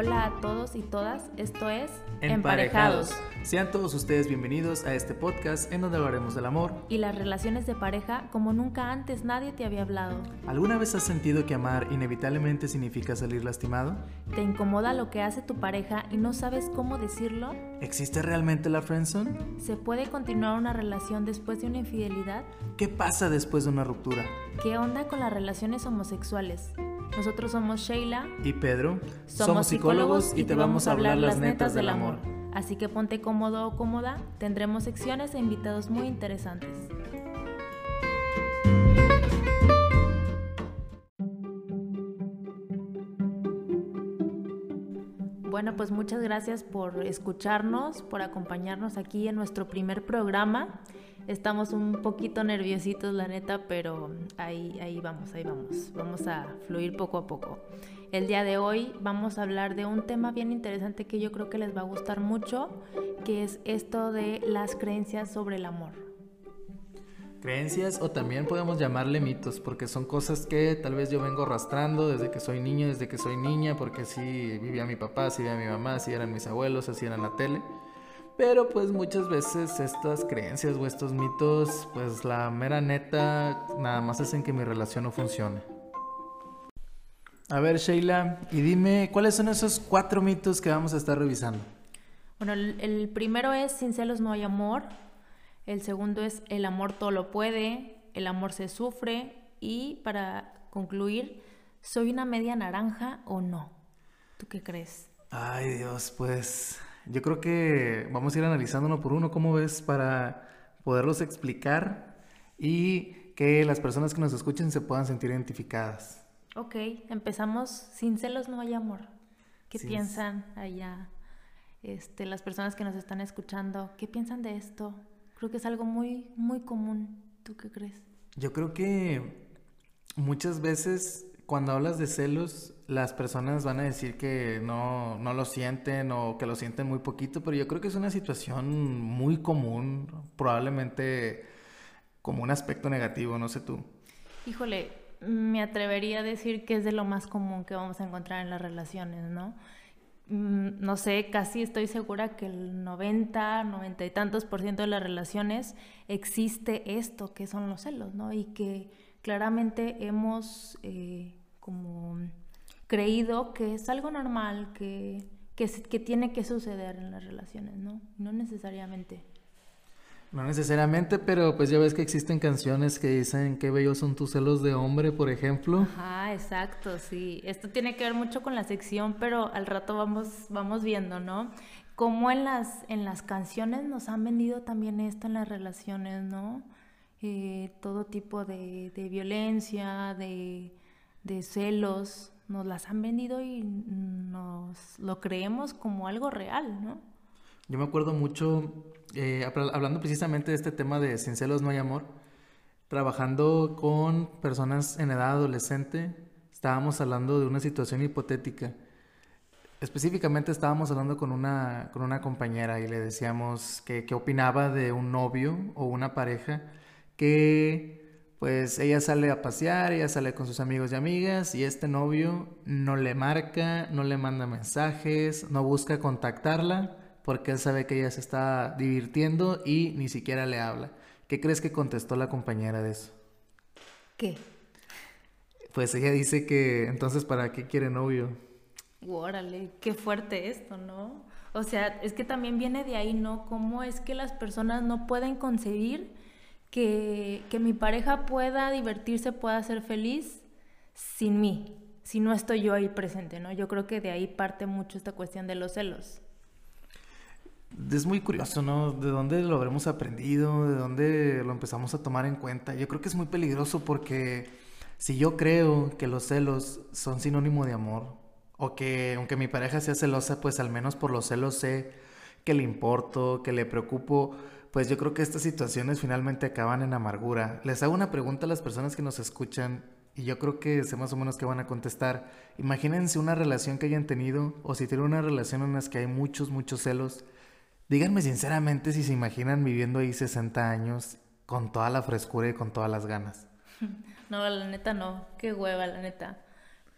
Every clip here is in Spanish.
Hola a todos y todas, esto es Emparejados. Sean todos ustedes bienvenidos a este podcast en donde hablaremos del amor y las relaciones de pareja como nunca antes nadie te había hablado. ¿Alguna vez has sentido que amar inevitablemente significa salir lastimado? ¿Te incomoda lo que hace tu pareja y no sabes cómo decirlo? ¿Existe realmente la friendzone? ¿Se puede continuar una relación después de una infidelidad? ¿Qué pasa después de una ruptura? ¿Qué onda con las relaciones homosexuales? Nosotros somos Sheila y Pedro. Somos, psicólogos y te vamos a hablar las netas del amor. Así que ponte cómodo o cómoda, tendremos secciones e invitados muy interesantes. Bueno, pues muchas gracias por escucharnos, por acompañarnos aquí en nuestro primer programa. Estamos un poquito nerviositos, la neta, pero ahí, ahí vamos, ahí vamos. Vamos a fluir poco a poco. El día de hoy vamos a hablar de un tema bien interesante que yo creo que les va a gustar mucho, que es esto de las creencias sobre el amor. Creencias o también podemos llamarle mitos, porque son cosas que tal vez yo vengo arrastrando desde que soy niño, desde que soy niña, porque así vivía mi papá, así vivía mi mamá, así eran mis abuelos, así era la tele. Pero pues muchas veces estas creencias o estos mitos, pues la mera neta, nada más hacen que mi relación no funcione. A ver, Sheila, y dime, ¿cuáles son esos cuatro mitos que vamos a estar revisando? Bueno, el, primero es, sin celos no hay amor. El segundo es, el amor todo lo puede, el amor se sufre. Y para concluir, ¿soy una media naranja o no? ¿Tú qué crees? Ay Dios, pues yo creo que vamos a ir analizando uno por uno, ¿cómo ves? Para poderlos explicar y que las personas que nos escuchen se puedan sentir identificadas. Ok, empezamos. Sin celos no hay amor. ¿Qué piensan allá este, las personas que nos están escuchando? ¿Qué piensan de esto? Creo que es algo muy, muy común. ¿Tú qué crees? Yo creo que muchas veces cuando hablas de celos, las personas van a decir que no, no lo sienten o que lo sienten muy poquito, pero yo creo que es una situación muy común, probablemente como un aspecto negativo, no sé tú. Híjole, me atrevería a decir que es de lo más común que vamos a encontrar en las relaciones, ¿no? Mm, no sé, casi estoy segura que el 90, 90 y tantos por ciento de las relaciones existe esto que son los celos, ¿no? Y que claramente hemos eh, como creído que es algo normal, que, que, que, tiene que suceder en las relaciones, ¿no? No necesariamente. No necesariamente, pero pues ya ves que existen canciones que dicen qué bellos son tus celos de hombre, por ejemplo. Ajá, exacto, sí. Esto tiene que ver mucho con la sección, pero al rato vamos, vamos viendo, ¿no? Cómo en las, en las canciones nos han vendido también esto en las relaciones, ¿no? Eh, todo tipo de, de violencia, de, de celos, nos las han vendido y nos lo creemos como algo real, ¿no? Yo me acuerdo mucho, eh, hablando precisamente de este tema de sin celos no hay amor, trabajando con personas en edad adolescente, estábamos hablando de una situación hipotética. Específicamente estábamos hablando con una, con una compañera y le decíamos que, que opinaba de un novio o una pareja que pues ella sale a pasear, ella sale con sus amigos y amigas y este novio no le marca, no le manda mensajes, no busca contactarla porque él sabe que ella se está divirtiendo y ni siquiera le habla. ¿Qué crees que contestó la compañera de eso? ¿Qué? Pues ella dice que entonces ¿para qué quiere novio? Órale, qué fuerte esto, ¿no? O sea, es que también viene de ahí, ¿no? ¿Cómo es que las personas no pueden concebir que, mi pareja pueda divertirse, pueda ser feliz sin mí, si no estoy yo ahí presente, ¿no? Yo creo que de ahí parte mucho esta cuestión de los celos. Es muy curioso, ¿no? ¿De dónde lo habremos aprendido? ¿De dónde lo empezamos a tomar en cuenta? Yo creo que es muy peligroso porque si yo creo que los celos son sinónimo de amor, o que aunque mi pareja sea celosa, pues al menos por los celos sé que le importo, que le preocupo, pues yo creo que estas situaciones finalmente acaban en amargura. Les hago una pregunta a las personas que nos escuchan y yo creo que sé más o menos que van a contestar. Imagínense una relación que hayan tenido o si tienen una relación en la que hay muchos, muchos celos. Díganme sinceramente si se imaginan viviendo ahí 60 años con toda la frescura y con todas las ganas. No, la neta no, qué hueva, la neta.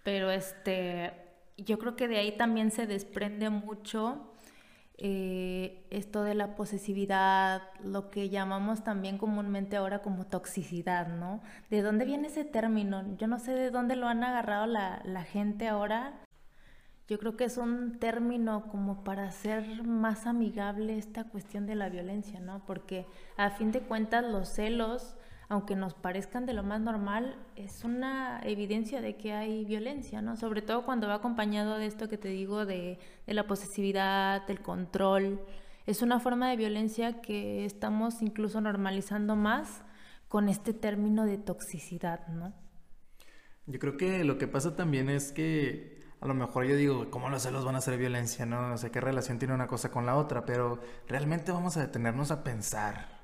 Pero este, yo creo que de ahí también se desprende mucho eh, esto de la posesividad, lo que llamamos también comúnmente ahora como toxicidad, ¿no? ¿De dónde viene ese término? Yo no sé de dónde lo han agarrado la, la gente ahora. Yo creo que es un término como para hacer más amigable esta cuestión de la violencia, ¿no? Porque a fin de cuentas los celos aunque nos parezcan de lo más normal, es una evidencia de que hay violencia, ¿no? Sobre todo cuando va acompañado de esto que te digo, de, la posesividad, del control. Es una forma de violencia que estamos incluso normalizando más con este término de toxicidad, ¿no? Yo creo que lo que pasa también es que a lo mejor yo digo, ¿cómo los celos van a ser violencia? No, no sé qué relación tiene una cosa con la otra, pero realmente vamos a detenernos a pensar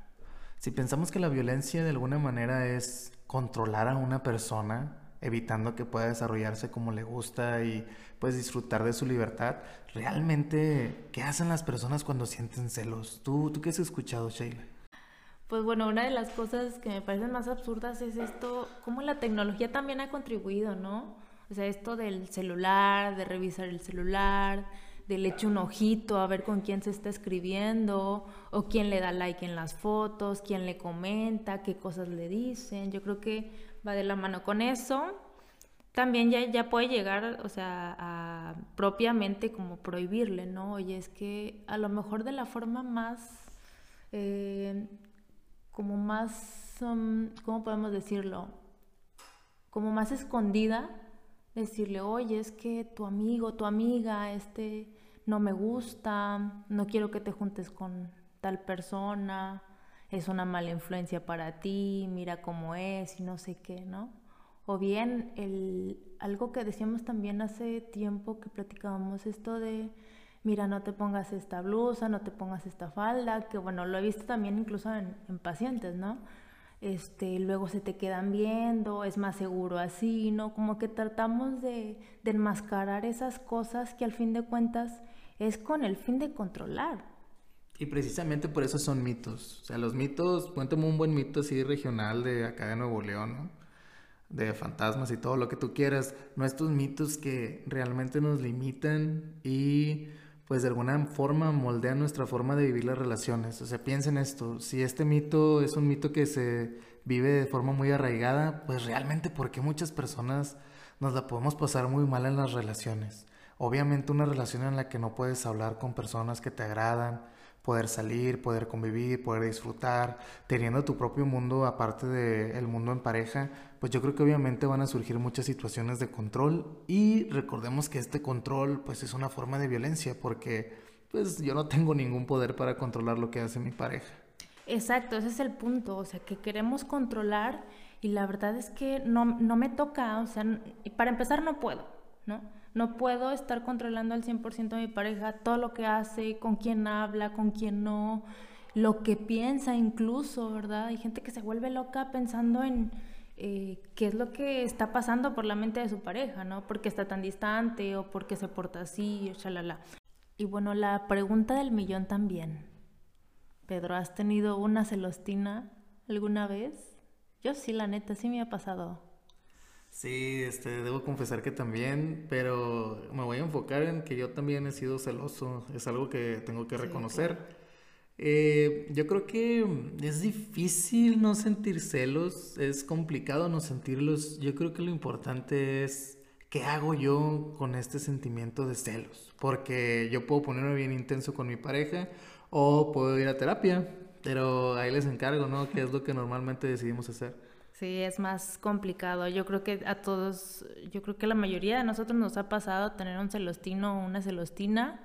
si pensamos que la violencia de alguna manera es controlar a una persona, evitando que pueda desarrollarse como le gusta y pues disfrutar de su libertad, realmente, ¿qué hacen las personas cuando sienten celos? ¿Tú, tú qué has escuchado, Sheila? Pues bueno, una de las cosas que me parecen más absurdas es esto, cómo la tecnología también ha contribuido, ¿no? O sea, esto del celular, de revisar el celular, de le echo un ojito a ver con quién se está escribiendo o quién le da like en las fotos, quién le comenta, qué cosas le dicen. Yo creo que va de la mano con eso. También ya, ya puede llegar, o sea, a propiamente como prohibirle, ¿no? Oye, es que a lo mejor de la forma más, eh, como más, um, ¿cómo podemos decirlo? Como más escondida, decirle, oye, es que tu amigo, tu amiga, este, no me gusta, no quiero que te juntes con tal persona, es una mala influencia para ti, mira cómo es y no sé qué, ¿no? O bien el, algo que decíamos también hace tiempo que platicábamos, esto de, mira, no te pongas esta blusa, no te pongas esta falda, que bueno, lo he visto también incluso en, en pacientes, ¿no? Este, luego se te quedan viendo, es más seguro así, ¿no? Como que tratamos de, de enmascarar esas cosas que al fin de cuentas es con el fin de controlar. Y precisamente por eso son mitos. O sea, los mitos, cuéntame un buen mito así regional de acá de Nuevo León, ¿no? De fantasmas y todo lo que tú quieras. No estos mitos que realmente nos limitan y pues de alguna forma moldean nuestra forma de vivir las relaciones. O sea, piensen esto. Si este mito es un mito que se vive de forma muy arraigada, pues realmente ¿por qué muchas personas nos la podemos pasar muy mal en las relaciones? Obviamente una relación en la que no puedes hablar con personas que te agradan, poder salir, poder convivir, poder disfrutar, teniendo tu propio mundo aparte del mundo en pareja, pues yo creo que obviamente van a surgir muchas situaciones de control y recordemos que este control pues es una forma de violencia porque pues yo no tengo ningún poder para controlar lo que hace mi pareja. Exacto, ese es el punto, o sea, que queremos controlar y la verdad es que no, no me toca, o sea, para empezar no puedo, ¿no? No puedo estar controlando al 100% a mi pareja, todo lo que hace, con quién habla, con quién no, lo que piensa incluso, ¿verdad? Hay gente que se vuelve loca pensando en eh, qué es lo que está pasando por la mente de su pareja, ¿no? Porque está tan distante o porque se porta así, shalala. Y bueno, la pregunta del millón también. Pedro, ¿has tenido una celostina alguna vez? Yo sí, la neta, sí me ha pasado. Sí, este, debo confesar que también, pero me voy a enfocar en que yo también he sido celoso, es algo que tengo que reconocer. Eh, yo creo que es difícil no sentir celos, es complicado no sentirlos. Yo creo que lo importante es qué hago yo con este sentimiento de celos, porque yo puedo ponerme bien intenso con mi pareja o puedo ir a terapia, pero ahí les encargo, ¿no? ¿Qué es lo que normalmente decidimos hacer? Sí, es más complicado. Yo creo que a todos, yo creo que la mayoría de nosotros nos ha pasado tener un celostino o una celostina.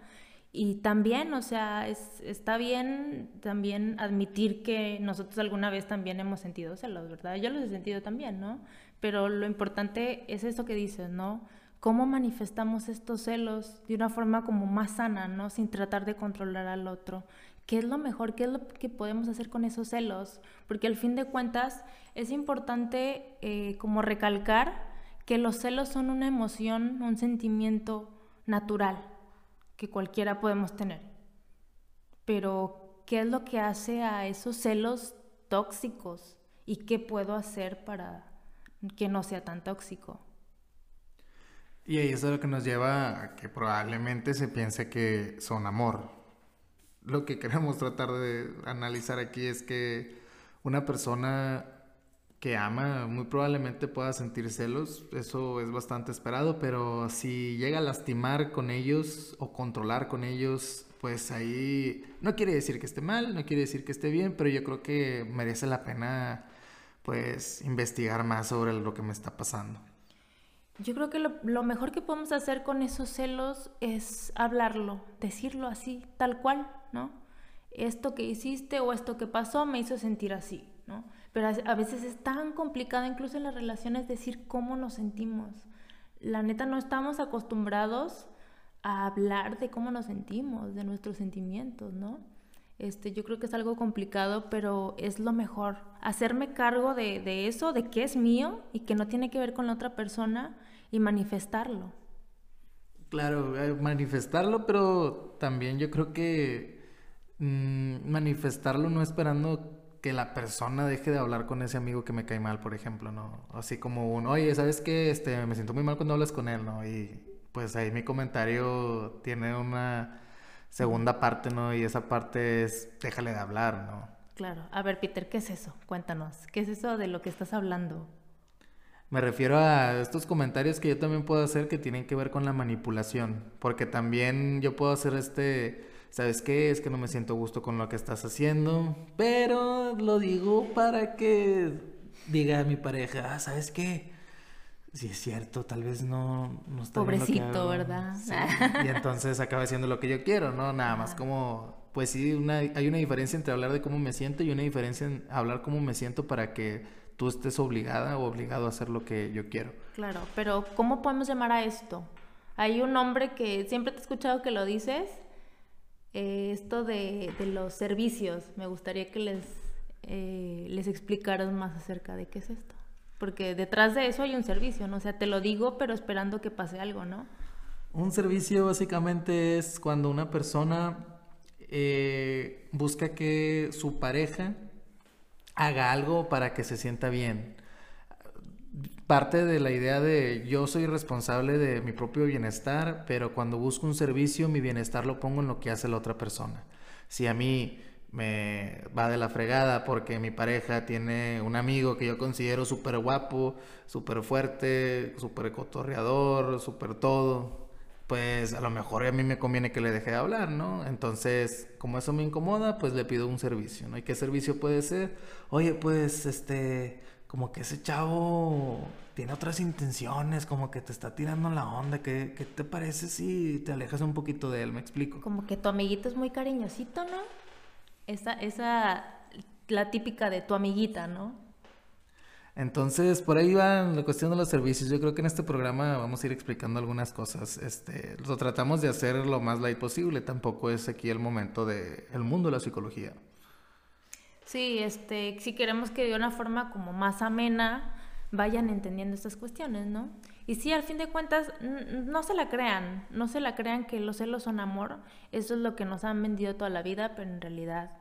Y también, o sea, es, está bien también admitir que nosotros alguna vez también hemos sentido celos, ¿verdad? Yo los he sentido también, ¿no? Pero lo importante es eso que dices, ¿no? Cómo manifestamos estos celos de una forma como más sana, ¿no? Sin tratar de controlar al otro. ¿Qué es lo mejor? ¿Qué es lo que podemos hacer con esos celos? Porque al fin de cuentas es importante eh, como recalcar que los celos son una emoción, un sentimiento natural que cualquiera podemos tener. Pero, ¿qué es lo que hace a esos celos tóxicos? ¿Y qué puedo hacer para que no sea tan tóxico? Y eso es lo que nos lleva a que probablemente se piense que son amor. Lo que queremos tratar de analizar aquí es que una persona que ama muy probablemente pueda sentir celos, eso es bastante esperado, pero si llega a lastimar con ellos o controlar con ellos, pues ahí no quiere decir que esté mal, no quiere decir que esté bien, pero yo creo que merece la pena pues investigar más sobre lo que me está pasando. Yo creo que lo, mejor que podemos hacer con esos celos es hablarlo, decirlo así, tal cual, ¿no? Esto que hiciste o esto que pasó me hizo sentir así, ¿no? Pero a veces es tan complicado incluso en las relaciones decir cómo nos sentimos. La neta no estamos acostumbrados a hablar de cómo nos sentimos, de nuestros sentimientos, ¿no? Este, yo creo que es algo complicado, pero es lo mejor. Hacerme cargo de, eso, de que es mío y que no tiene que ver con la otra persona y manifestarlo. Claro, eh, manifestarlo, pero también yo creo que mm, manifestarlo no esperando que la persona deje de hablar con ese amigo que me cae mal, por ejemplo, ¿no? Así como un, oye, ¿sabes qué? Este, me siento muy mal cuando hablas con él, ¿no? Y pues ahí mi comentario tiene una segunda parte, ¿no? Y esa parte es déjale de hablar, ¿no? Claro. A ver, Peter, ¿qué es eso? Cuéntanos. ¿Qué es eso de lo que estás hablando? Me refiero a estos comentarios que yo también puedo hacer que tienen que ver con la manipulación, porque también yo puedo hacer este, ¿sabes qué? Es que no me siento gusto con lo que estás haciendo, pero lo digo para que diga a mi pareja, ah, ¿sabes qué? Sí es cierto, tal vez no, no está Pobrecito, ¿verdad? Y entonces acaba haciendo lo que yo quiero, ¿no? Nada más como, pues sí, una, hay una diferencia entre hablar de cómo me siento y una diferencia en hablar cómo me siento para que tú estés obligada o obligado a hacer lo que yo quiero. Claro, pero ¿cómo podemos llamar a esto? Hay un hombre que siempre te he escuchado que lo dices, eh, esto de, de, los servicios. Me gustaría que les, eh, les explicaras más acerca de qué es esto porque detrás de eso hay un servicio, ¿no? O sea, te lo digo, pero esperando que pase algo, ¿no? Un servicio básicamente es cuando una persona eh, busca que su pareja haga algo para que se sienta bien. Parte de la idea de yo soy responsable de mi propio bienestar, pero cuando busco un servicio, mi bienestar lo pongo en lo que hace la otra persona. Si a mí me va de la fregada porque mi pareja tiene un amigo que yo considero súper guapo, súper fuerte, súper cotorreador, súper todo, pues a lo mejor a mí me conviene que le deje de hablar, ¿no? Entonces, como eso me incomoda, pues le pido un servicio, ¿no? ¿Y qué servicio puede ser? Oye, pues, este, como que ese chavo tiene otras intenciones, como que te está tirando la onda, ¿qué, qué te parece si te alejas un poquito de él? ¿Me explico? Como que tu amiguito es muy cariñosito, ¿no? Esa, esa, la típica de tu amiguita, ¿no? Entonces, por ahí va la cuestión de los servicios. Yo creo que en este programa vamos a ir explicando algunas cosas. Este, lo tratamos de hacer lo más light posible. Tampoco es aquí el momento del el mundo de la psicología. Sí, este, si queremos que de una forma como más amena vayan entendiendo estas cuestiones, ¿no? Y sí, al fin de cuentas, no se la crean, no se la crean que los celos son amor, eso es lo que nos han vendido toda la vida, pero en realidad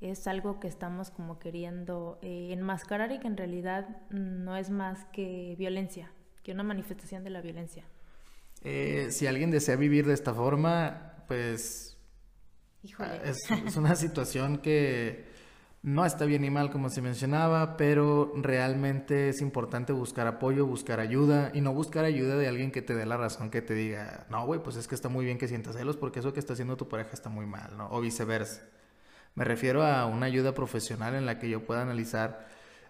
es algo que estamos como queriendo eh, enmascarar y que en realidad no es más que violencia, que una manifestación de la violencia. Eh, si alguien desea vivir de esta forma, pues Híjole. es una situación que no está bien ni mal como se mencionaba, pero realmente es importante buscar apoyo, buscar ayuda y no buscar ayuda de alguien que te dé la razón, que te diga, no, güey, pues es que está muy bien que sientas celos porque eso que está haciendo tu pareja está muy mal, ¿no? O viceversa. Me refiero a una ayuda profesional en la que yo pueda analizar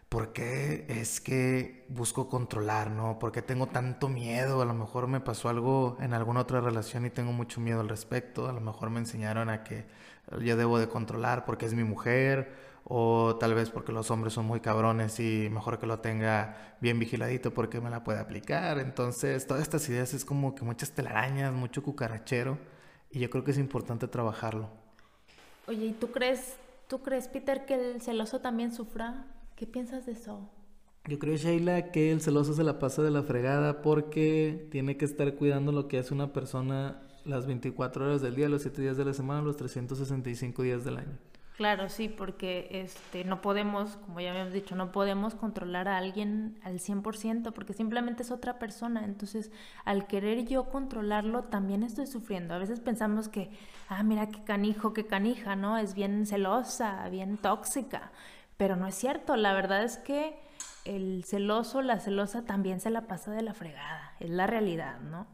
por qué es que busco controlar, ¿no? ¿Por qué tengo tanto miedo? A lo mejor me pasó algo en alguna otra relación y tengo mucho miedo al respecto. A lo mejor me enseñaron a que yo debo de controlar porque es mi mujer o tal vez porque los hombres son muy cabrones y mejor que lo tenga bien vigiladito porque me la puede aplicar. Entonces, todas estas ideas es como que muchas telarañas, mucho cucarachero y yo creo que es importante trabajarlo. Oye, ¿y tú crees, tú crees, Peter, que el celoso también sufra? ¿Qué piensas de eso? Yo creo, Sheila, que el celoso se la pasa de la fregada porque tiene que estar cuidando lo que hace una persona las 24 horas del día, los 7 días de la semana, los 365 días del año. Claro, sí, porque este, no podemos, como ya habíamos dicho, no podemos controlar a alguien al 100% porque simplemente es otra persona. Entonces, al querer yo controlarlo, también estoy sufriendo. A veces pensamos que, ah, mira qué canijo, qué canija, ¿no? Es bien celosa, bien tóxica. Pero no es cierto. La verdad es que el celoso, la celosa también se la pasa de la fregada. Es la realidad, ¿no?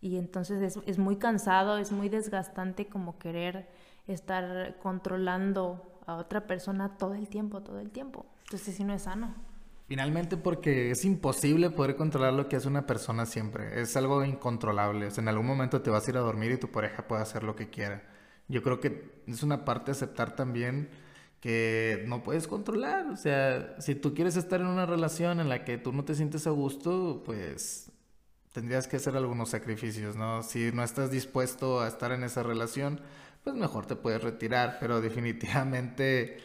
Y entonces es, es muy cansado, es muy desgastante como querer estar controlando a otra persona todo el tiempo, todo el tiempo. Entonces, si no es sano. Finalmente, porque es imposible poder controlar lo que hace una persona siempre. Es algo incontrolable. O sea, en algún momento te vas a ir a dormir y tu pareja puede hacer lo que quiera. Yo creo que es una parte aceptar también que no puedes controlar. O sea, si tú quieres estar en una relación en la que tú no te sientes a gusto, pues tendrías que hacer algunos sacrificios, ¿no? Si no estás dispuesto a estar en esa relación, pues mejor te puedes retirar, pero definitivamente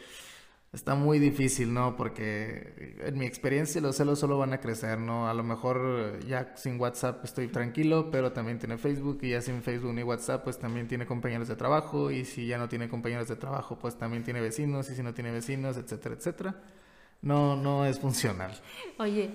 está muy difícil, ¿no? Porque en mi experiencia los celos solo van a crecer, ¿no? A lo mejor ya sin WhatsApp estoy tranquilo, pero también tiene Facebook y ya sin Facebook ni WhatsApp pues también tiene compañeros de trabajo y si ya no tiene compañeros de trabajo pues también tiene vecinos y si no tiene vecinos, etcétera, etcétera. No, no es funcional. Oye,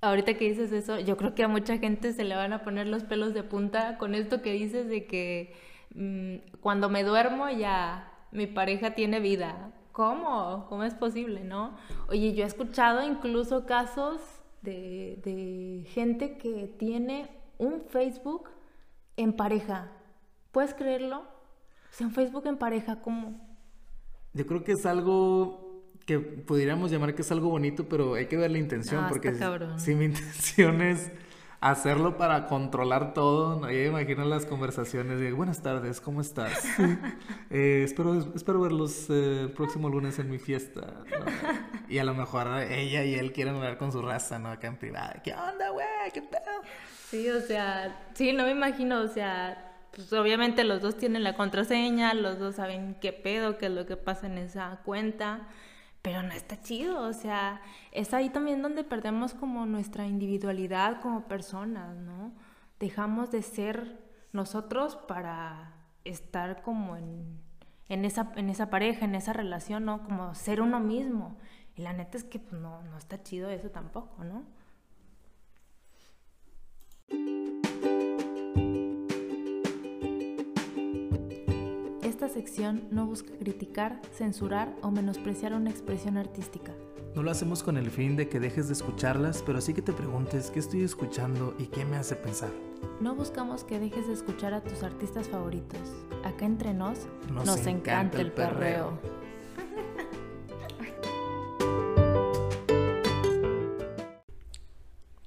ahorita que dices eso, yo creo que a mucha gente se le van a poner los pelos de punta con esto que dices de que Mm, cuando me duermo ya mi pareja tiene vida. ¿Cómo? ¿Cómo es posible, no? Oye, yo he escuchado incluso casos de, de gente que tiene un Facebook en pareja. ¿Puedes creerlo? O sea, un Facebook en pareja, ¿cómo? Yo creo que es algo que pudiéramos llamar que es algo bonito, pero hay que ver la intención, ah, porque si mi intención es hacerlo para controlar todo. ¿no? Ya imagino las conversaciones de buenas tardes, ¿cómo estás? Eh, espero, espero verlos eh, el próximo lunes en mi fiesta. Y a lo mejor ella y él quieren hablar con su raza, ¿no? Acá en privado. ¿Qué onda, güey? ¿Qué pedo? Sí, o sea, sí, no me imagino, o sea, pues obviamente los dos tienen la contraseña, los dos saben qué pedo, qué es lo que pasa en esa cuenta pero no está chido, o sea, es ahí también donde perdemos como nuestra individualidad como personas, ¿no? Dejamos de ser nosotros para estar como en, en, esa, en esa pareja, en esa relación, ¿no? Como ser uno mismo. Y la neta es que pues, no, no está chido eso tampoco, ¿no? Esta sección no busca criticar, censurar o menospreciar una expresión artística. No lo hacemos con el fin de que dejes de escucharlas, pero sí que te preguntes qué estoy escuchando y qué me hace pensar. No buscamos que dejes de escuchar a tus artistas favoritos. Acá entre nos nos, encanta, el perreo.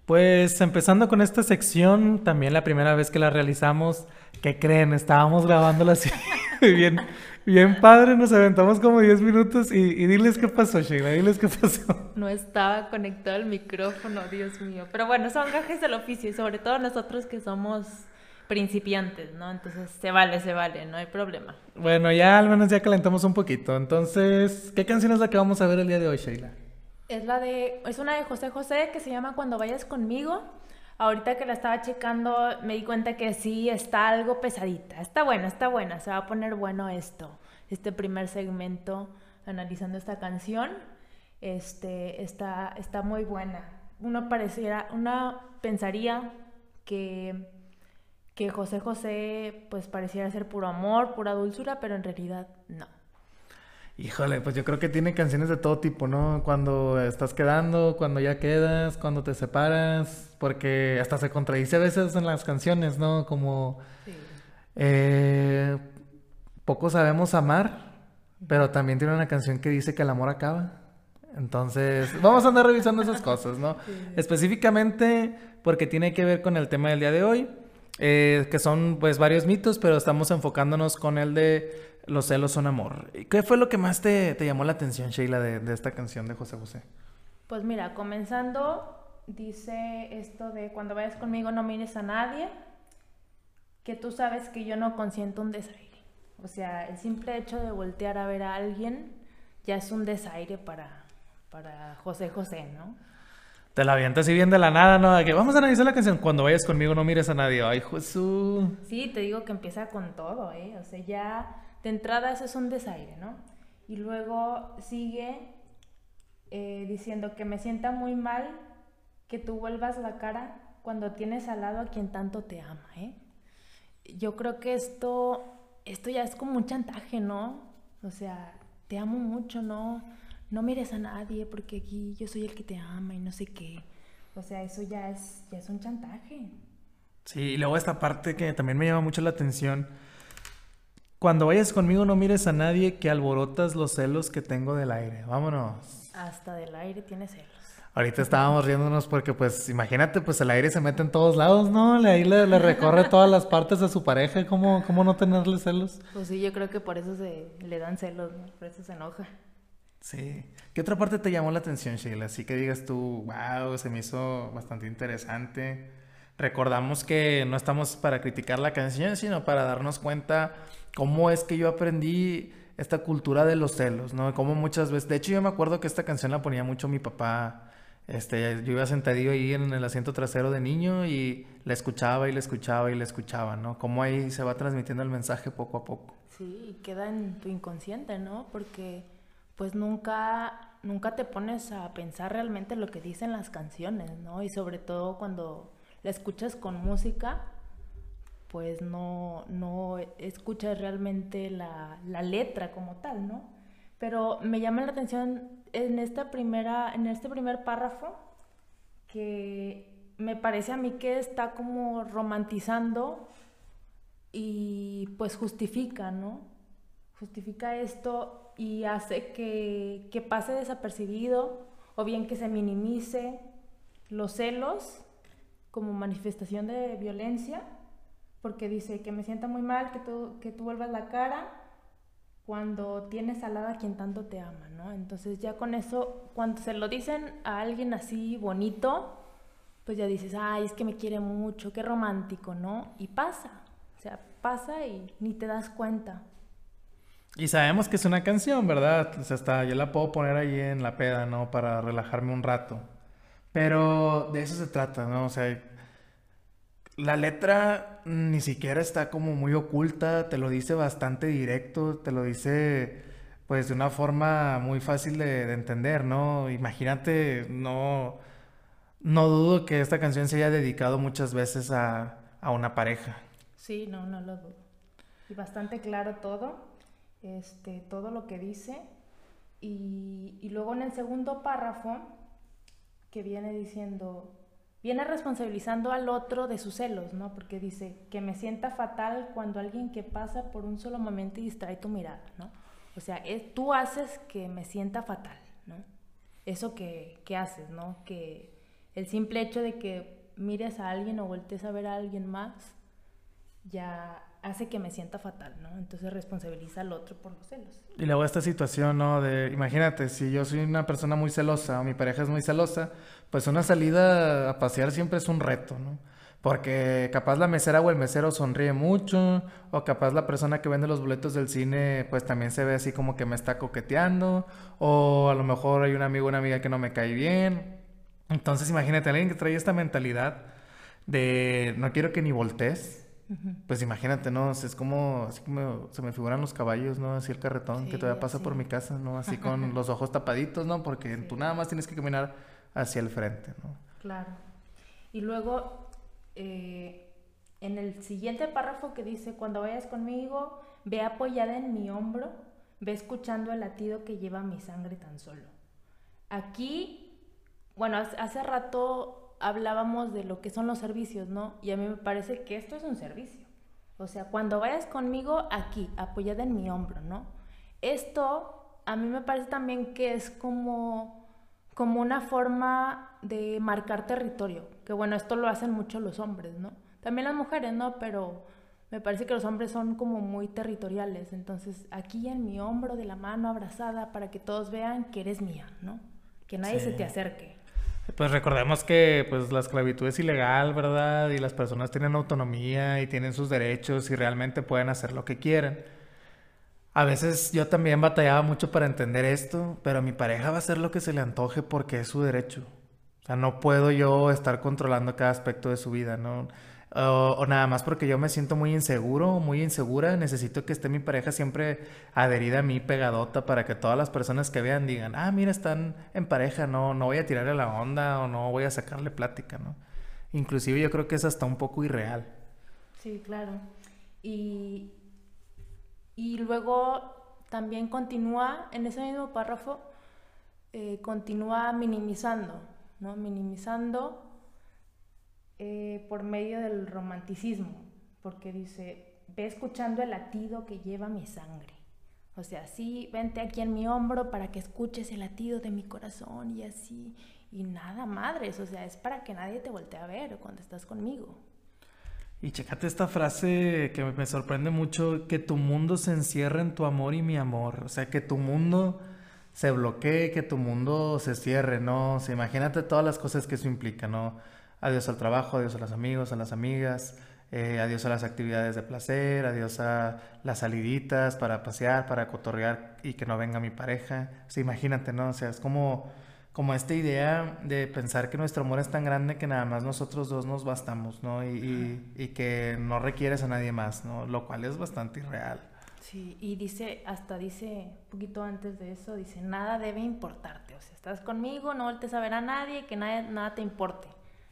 Pues empezando con esta sección, también la primera vez que la realizamos, ¿qué creen? Estábamos grabándola así. bien, bien padre, nos aventamos como 10 minutos y, y, diles qué pasó, Sheila, diles qué pasó. No estaba conectado el micrófono, Dios mío. Pero bueno, son gajes del oficio y sobre todo nosotros que somos principiantes, ¿no? Entonces se vale, se vale, no hay problema. Bueno, ya al menos ya calentamos un poquito. Entonces, ¿qué canción es la que vamos a ver el día de hoy, Sheila? Es la de, es una de José José que se llama Cuando vayas conmigo. Ahorita que la estaba checando me di cuenta que sí está algo pesadita. Está buena, está buena. Se va a poner bueno esto. Este primer segmento analizando esta canción. Este está, está muy buena. Uno pareciera, uno pensaría que, que José José pues pareciera ser puro amor, pura dulzura, pero en realidad no. Híjole, pues yo creo que tiene canciones de todo tipo, ¿no? Cuando estás quedando, cuando ya quedas, cuando te separas, porque hasta se contradice a veces en las canciones, ¿no? Como eh, poco sabemos amar, pero también tiene una canción que dice que el amor acaba. Entonces, vamos a andar revisando esas cosas, ¿no? Específicamente porque tiene que ver con el tema del día de hoy, eh, que son pues varios mitos, pero estamos enfocándonos con el de los celos son amor. ¿Qué fue lo que más te, llamó la atención, Sheila, de, esta canción de José José? Pues mira, comenzando, dice esto de cuando vayas conmigo no mires a nadie, que tú sabes que yo no consiento un desaire. O sea, el simple hecho de voltear a ver a alguien ya es un desaire para, para José José, ¿no? Te la avientas así bien de la nada, ¿no? De que vamos a analizar la canción. Cuando vayas conmigo no mires a nadie. Ay, Jesús. Sí, te digo que empieza con todo, ¿eh? O sea, ya de entrada eso es un desaire, ¿no? Y luego sigue eh, diciendo que me sienta muy mal que tú vuelvas la cara cuando tienes al lado a quien tanto te ama, ¿eh? Yo creo que esto, esto ya es como un chantaje, ¿no? O sea, te amo mucho, ¿no? No mires a nadie porque aquí yo soy el que te ama y no sé qué. O sea, eso ya es, ya es un chantaje. Sí, y luego esta parte que también me llama mucho la atención. Cuando vayas conmigo no mires a nadie que alborotas los celos que tengo del aire. Vámonos. Hasta del aire tiene celos. Ahorita estábamos riéndonos porque, pues, imagínate, pues el aire se mete en todos lados, ¿no? Ahí le, le recorre todas las partes a su pareja. ¿Cómo, ¿Cómo no tenerle celos? Pues sí, yo creo que por eso se le dan celos, ¿no? Por eso se enoja. Sí. ¿Qué otra parte te llamó la atención, Sheila? Así que digas tú, wow, se me hizo bastante interesante. Recordamos que no estamos para criticar la canción, sino para darnos cuenta cómo es que yo aprendí esta cultura de los celos, ¿no? Como muchas veces, de hecho yo me acuerdo que esta canción la ponía mucho mi papá este, yo iba sentadillo ahí en el asiento trasero de niño y la escuchaba y la escuchaba y la escuchaba, ¿no? Cómo ahí se va transmitiendo el mensaje poco a poco. Sí, y queda en tu inconsciente, ¿no? Porque pues nunca, nunca te pones a pensar realmente lo que dicen las canciones, ¿no? Y sobre todo cuando la escuchas con música, pues no, no escuchas realmente la, la letra como tal, ¿no? Pero me llama la atención en esta primera, en este primer párrafo, que me parece a mí que está como romantizando y pues justifica, ¿no? Justifica esto y hace que, que pase desapercibido o bien que se minimice los celos como manifestación de violencia, porque dice que me sienta muy mal que tú, que tú vuelvas la cara cuando tienes al lado a quien tanto te ama, ¿no? Entonces ya con eso, cuando se lo dicen a alguien así bonito, pues ya dices, ay, es que me quiere mucho, qué romántico, ¿no? Y pasa, o sea, pasa y ni te das cuenta. Y sabemos que es una canción, ¿verdad? O sea, hasta yo la puedo poner ahí en la peda, ¿no? Para relajarme un rato. Pero de eso se trata, ¿no? O sea, la letra ni siquiera está como muy oculta, te lo dice bastante directo, te lo dice pues de una forma muy fácil de, entender, ¿no? Imagínate, no, no dudo que esta canción se haya dedicado muchas veces a, una pareja. Sí, no, no lo dudo. Y bastante claro todo, este, todo lo que dice. Y, y luego en el segundo párrafo, que viene diciendo, viene responsabilizando al otro de sus celos, ¿no? Porque dice que me sienta fatal cuando alguien que pasa por un solo momento distrae tu mirada, ¿no? O sea, tú haces que me sienta fatal, ¿no? Eso que, que, haces, ¿no? Que el simple hecho de que mires a alguien o voltees a ver a alguien más, ya hace que me sienta fatal, ¿no? Entonces responsabiliza al otro por los celos. Y luego esta situación, ¿no? De, imagínate, si yo soy una persona muy celosa o mi pareja es muy celosa, pues una salida a pasear siempre es un reto, ¿no? Porque capaz la mesera o el mesero sonríe mucho, o capaz la persona que vende los boletos del cine, pues también se ve así como que me está coqueteando, o a lo mejor hay un amigo o una amiga que no me cae bien. Entonces imagínate, alguien que trae esta mentalidad de no quiero que ni voltees, pues imagínate, ¿no? Es como, así como se me figuran los caballos, ¿no? Así el carretón que todavía pasa por mi casa, ¿no? Así con los ojos tapaditos, ¿no? Porque tú nada más tienes que caminar hacia el frente, ¿no? Claro. Y luego, eh, en el siguiente párrafo que dice, cuando vayas conmigo, ve apoyada en mi hombro, ve escuchando el latido que lleva mi sangre tan solo. Aquí, bueno, hace rato hablábamos de lo que son los servicios, ¿no? Y a mí me parece que esto es un servicio. O sea, cuando vayas conmigo aquí, apoyada en mi hombro, ¿no? Esto a mí me parece también que es como, como una forma de marcar territorio. Que bueno, esto lo hacen mucho los hombres, ¿no? También las mujeres, ¿no? Pero me parece que los hombres son como muy territoriales. Entonces, aquí en mi hombro de la mano abrazada para que todos vean que eres mía, ¿no? Que nadie se te acerque. Pues recordemos que pues la esclavitud es ilegal, ¿verdad? Y las personas tienen autonomía y tienen sus derechos y realmente pueden hacer lo que quieren. A veces yo también batallaba mucho para entender esto, pero mi pareja va a hacer lo que se le antoje porque es su derecho. O sea, no puedo yo estar controlando cada aspecto de su vida, ¿no? O, nada más porque yo me siento muy inseguro, muy insegura, necesito que esté mi pareja siempre adherida a mí, pegadota, para que todas las personas que vean digan, ah, mira, están en pareja, no, no voy a tirarle la onda o no voy a sacarle plática, ¿no? Inclusive yo creo que es hasta un poco irreal. Sí, claro. Y, y luego también continúa, en ese mismo párrafo, eh, continúa minimizando, ¿no? Minimizando eh, por medio del romanticismo, porque dice, ve escuchando el latido que lleva mi sangre. O sea, sí, vente aquí en mi hombro para que escuches el latido de mi corazón y así. Y nada, madres, o sea, es para que nadie te voltee a ver cuando estás conmigo. Y checate esta frase que me sorprende mucho, que tu mundo se encierra en tu amor y mi amor. O sea, que tu mundo se bloquee, que tu mundo se cierre, ¿no? O sea, imagínate todas las cosas que eso implica, ¿no? Adiós al trabajo, adiós a los amigos, a las amigas, eh, adiós a las actividades de placer, adiós a las saliditas para pasear, para cotorrear y que no venga mi pareja. O sea, imagínate, ¿no? O sea, es como, como esta idea de pensar que nuestro amor es tan grande que nada más nosotros dos nos bastamos, ¿no? Y, y, que no requieres a nadie más, ¿no? Lo cual es bastante irreal. Sí, y dice, hasta dice, un poquito antes de eso, dice, nada debe importarte. O sea, estás conmigo, no voltes a ver a nadie, que nada, nada te importe.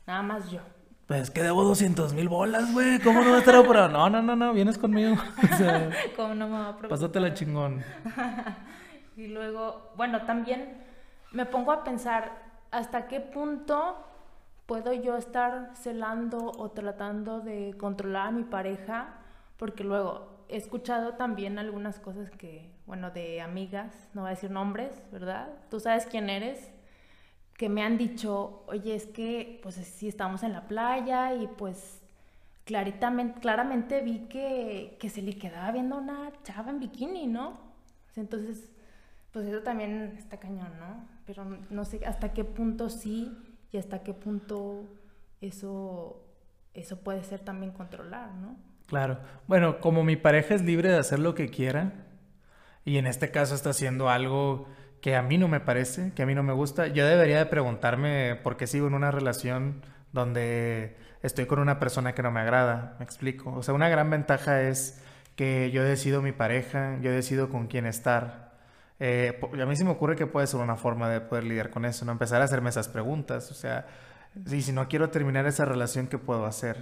Nada más yo. Pues que debo 200 mil bolas, güey. ¿Cómo no va a estar operado? No, no, no, no, vienes conmigo. ¿Cómo no me va a Pásatela chingón. y luego, bueno, también me pongo a pensar hasta qué punto puedo yo estar celando o tratando de controlar a mi pareja, porque luego he escuchado también algunas cosas que, bueno, de amigas, no voy a decir nombres, ¿verdad? Tú sabes quién eres, que me han dicho, oye, es que pues sí estamos en la playa y pues claritamente, claramente vi que, que se le quedaba viendo una chava en bikini, ¿no? Entonces, pues eso también está cañón, ¿no? Pero no sé hasta qué punto sí y hasta qué punto eso, eso puede ser también controlar, ¿no? Claro. Bueno, como mi pareja es libre de hacer lo que quiera y en este caso está haciendo algo que a mí no me parece, que a mí no me gusta, yo debería de preguntarme por qué sigo en una relación donde estoy con una persona que no me agrada, me explico. O sea, una gran ventaja es que yo decido mi pareja, yo decido con quién estar. Eh, a mí sí me ocurre que puede ser una forma de poder lidiar con eso, no empezar a hacerme esas preguntas. O sea, si, si no quiero terminar esa relación, ¿qué puedo hacer?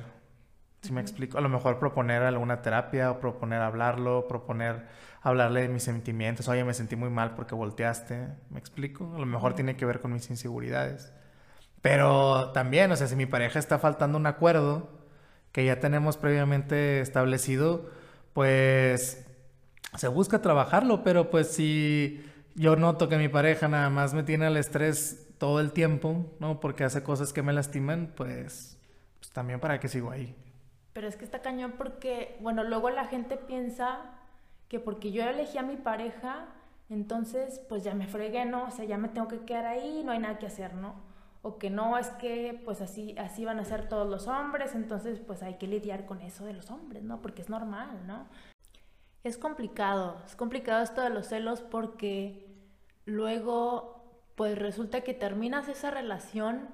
Si me explico, a lo mejor proponer alguna terapia o proponer hablarlo, proponer hablarle de mis sentimientos. Oye, me sentí muy mal porque volteaste. ¿Me explico? A lo mejor tiene que ver con mis inseguridades. Pero también, o sea, si mi pareja está faltando un acuerdo que ya tenemos previamente establecido, pues se busca trabajarlo, pero pues si yo noto que mi pareja nada más me tiene al estrés todo el tiempo, ¿no? Porque hace cosas que me lastiman, pues, pues también para qué sigo ahí. Pero es que está cañón porque, bueno, luego la gente piensa que porque yo elegí a mi pareja, entonces pues ya me fregué, ¿no? O sea, ya me tengo que quedar ahí, no hay nada que hacer, ¿no? O que no, es que pues así, así van a ser todos los hombres, entonces pues hay que lidiar con eso de los hombres, ¿no? Porque es normal, ¿no? Es complicado, es complicado esto de los celos porque luego pues resulta que terminas esa relación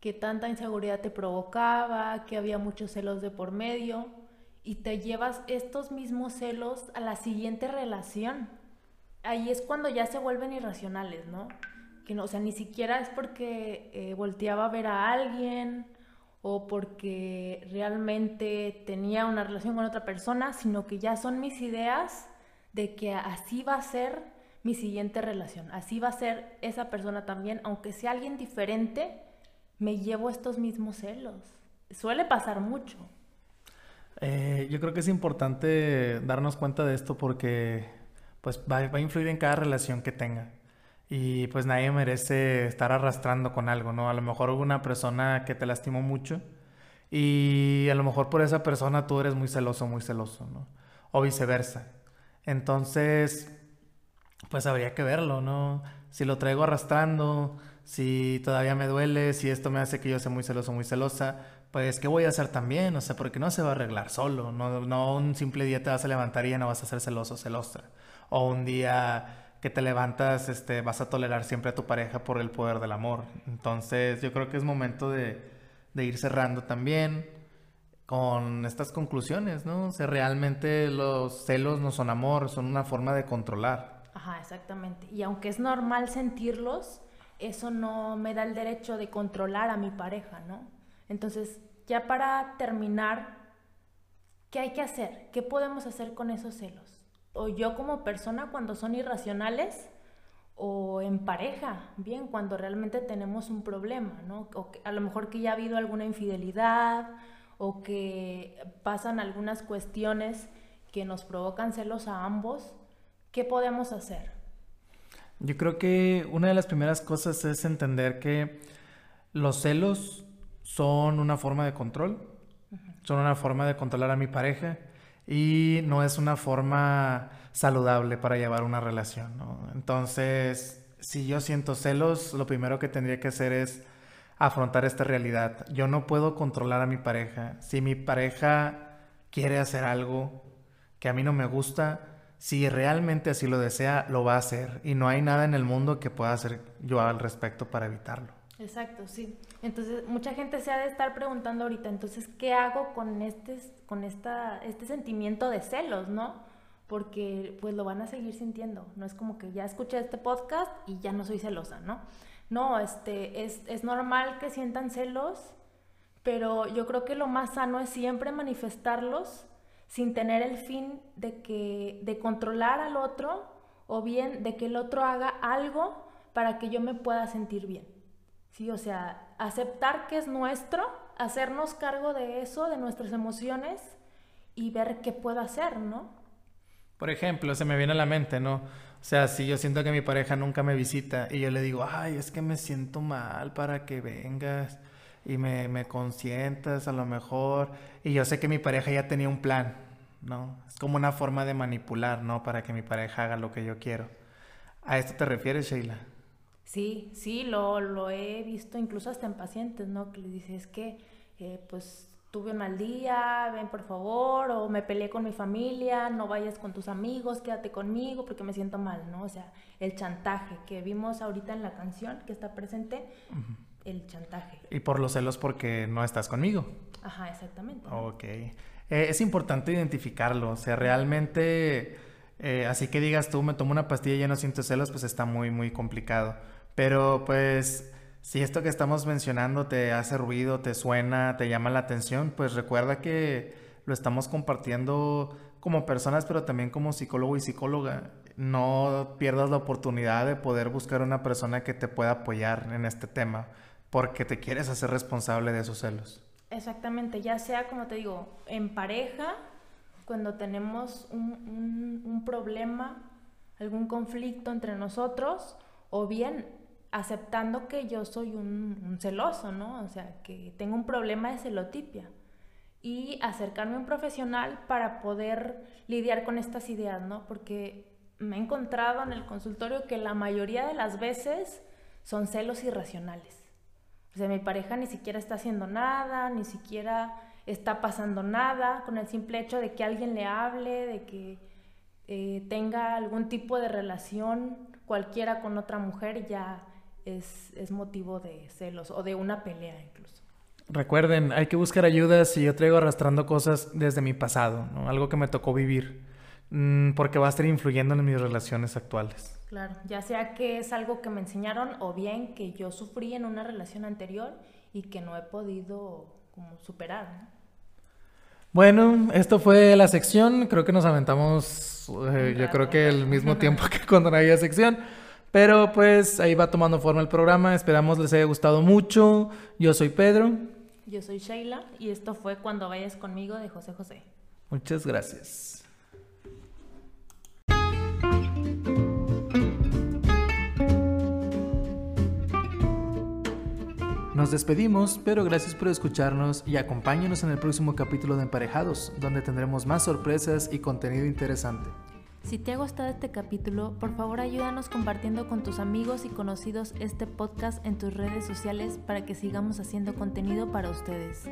que tanta inseguridad te provocaba, que había muchos celos de por medio y te llevas estos mismos celos a la siguiente relación. Ahí es cuando ya se vuelven irracionales, ¿no? Que no, o sea, ni siquiera es porque eh, volteaba a ver a alguien o porque realmente tenía una relación con otra persona, sino que ya son mis ideas de que así va a ser mi siguiente relación, así va a ser esa persona también, aunque sea alguien diferente, me llevo estos mismos celos. Suele pasar mucho. Eh, yo creo que es importante darnos cuenta de esto porque pues va, a influir en cada relación que tenga. Y pues nadie merece estar arrastrando con algo, ¿no? A lo mejor hubo una persona que te lastimó mucho y a lo mejor por esa persona tú eres muy celoso, muy celoso, ¿no? O viceversa. Entonces, pues habría que verlo, ¿no? Si lo traigo arrastrando, si todavía me duele, si esto me hace que yo sea muy celoso, muy celosa, pues, ¿qué voy a hacer también? O sea, porque no se va a arreglar solo. No, no un simple día te vas a levantar y ya no vas a ser celoso, celosa. O un día que te levantas, este, vas a tolerar siempre a tu pareja por el poder del amor. Entonces, yo creo que es momento de, de ir cerrando también. con estas conclusiones, ¿no? O sea, realmente los celos no son amor, son una forma de controlar. Ajá, exactamente. Y aunque es normal sentirlos, eso no me da el derecho de controlar a mi pareja, ¿no? Entonces, ya para terminar, ¿qué hay que hacer? ¿Qué podemos hacer con esos celos? O yo como persona cuando son irracionales, o en pareja, bien, cuando realmente tenemos un problema, ¿no? A lo mejor que ya ha habido alguna infidelidad o que pasan algunas cuestiones que nos provocan celos a ambos, ¿qué podemos hacer? Yo creo que una de las primeras cosas es entender que los celos son una forma de control, son una forma de controlar a mi pareja y no es una forma saludable para llevar una relación. ¿no? Entonces, si yo siento celos, lo primero que tendría que hacer es afrontar esta realidad. Yo no puedo controlar a mi pareja. Si mi pareja quiere hacer algo que a mí no me gusta, si realmente así lo desea, lo va a hacer. Y no hay nada en el mundo que pueda hacer yo al respecto para evitarlo. Exacto, sí. Entonces, mucha gente se ha de estar preguntando ahorita, entonces, ¿qué hago con este, con esta, este sentimiento de celos, no? Porque pues lo van a seguir sintiendo. No es como que ya escuché este podcast y ya no soy celosa, ¿no? No, este, es, es normal que sientan celos, pero yo creo que lo más sano es siempre manifestarlos sin tener el fin de, que, de controlar al otro o bien de que el otro haga algo para que yo me pueda sentir bien. Sí, o sea, aceptar que es nuestro, hacernos cargo de eso, de nuestras emociones y ver qué puedo hacer, ¿no? Por ejemplo, se me viene a la mente, ¿no? O sea, si yo siento que mi pareja nunca me visita y yo le digo, ay, es que me siento mal para que vengas y me, me consientas a lo mejor. Y yo sé que mi pareja ya tenía un plan, ¿no? Es como una forma de manipular, ¿no? Para que mi pareja haga lo que yo quiero. ¿A esto te refieres, Sheila? Sí, sí, lo, lo he visto incluso hasta en pacientes, ¿no? Que le dices que, eh, pues, tuve un mal día, ven por favor, o me peleé con mi familia, no vayas con tus amigos, quédate conmigo porque me siento mal, ¿no? O sea, el chantaje que vimos ahorita en la canción que está presente, el chantaje. Y por los celos porque no estás conmigo. Ajá, exactamente. Ok. Eh, es importante identificarlo, o sea, realmente, eh, así que digas tú, me tomo una pastilla y ya no siento celos, pues está muy, muy complicado. Pero pues si esto que estamos mencionando te hace ruido, te suena, te llama la atención, pues recuerda que lo estamos compartiendo como personas, pero también como psicólogo y psicóloga. No pierdas la oportunidad de poder buscar una persona que te pueda apoyar en este tema, porque te quieres hacer responsable de esos celos. Exactamente, ya sea como te digo, en pareja, cuando tenemos un, un problema, algún conflicto entre nosotros, o bien aceptando que yo soy un, celoso, ¿no? O sea, que tengo un problema de celotipia. Y acercarme a un profesional para poder lidiar con estas ideas, ¿no? Porque me he encontrado en el consultorio que la mayoría de las veces son celos irracionales. O sea, mi pareja ni siquiera está haciendo nada, ni siquiera está pasando nada, con el simple hecho de que alguien le hable, de que eh, tenga algún tipo de relación cualquiera con otra mujer, ya es, motivo de celos o de una pelea incluso. Recuerden, hay que buscar ayuda si yo traigo arrastrando cosas desde mi pasado, algo que me tocó vivir, mm, porque va a estar influyendo en mis relaciones actuales. Claro, ya sea que es algo que me enseñaron o bien que yo sufrí en una relación anterior y que no he podido como superar. Bueno, esto fue la sección, creo que nos aventamos, eh, yo creo que el mismo tiempo que cuando no había sección. Pero pues ahí va tomando forma el programa. Esperamos les haya gustado mucho. Yo soy Pedro. Yo soy Sheila y esto fue Cuando vayas conmigo de José José. Muchas gracias. Nos despedimos, pero gracias por escucharnos y acompáñenos en el próximo capítulo de Emparejados, donde tendremos más sorpresas y contenido interesante. Si te ha gustado este capítulo, por favor ayúdanos compartiendo con tus amigos y conocidos este podcast en tus redes sociales para que sigamos haciendo contenido para ustedes.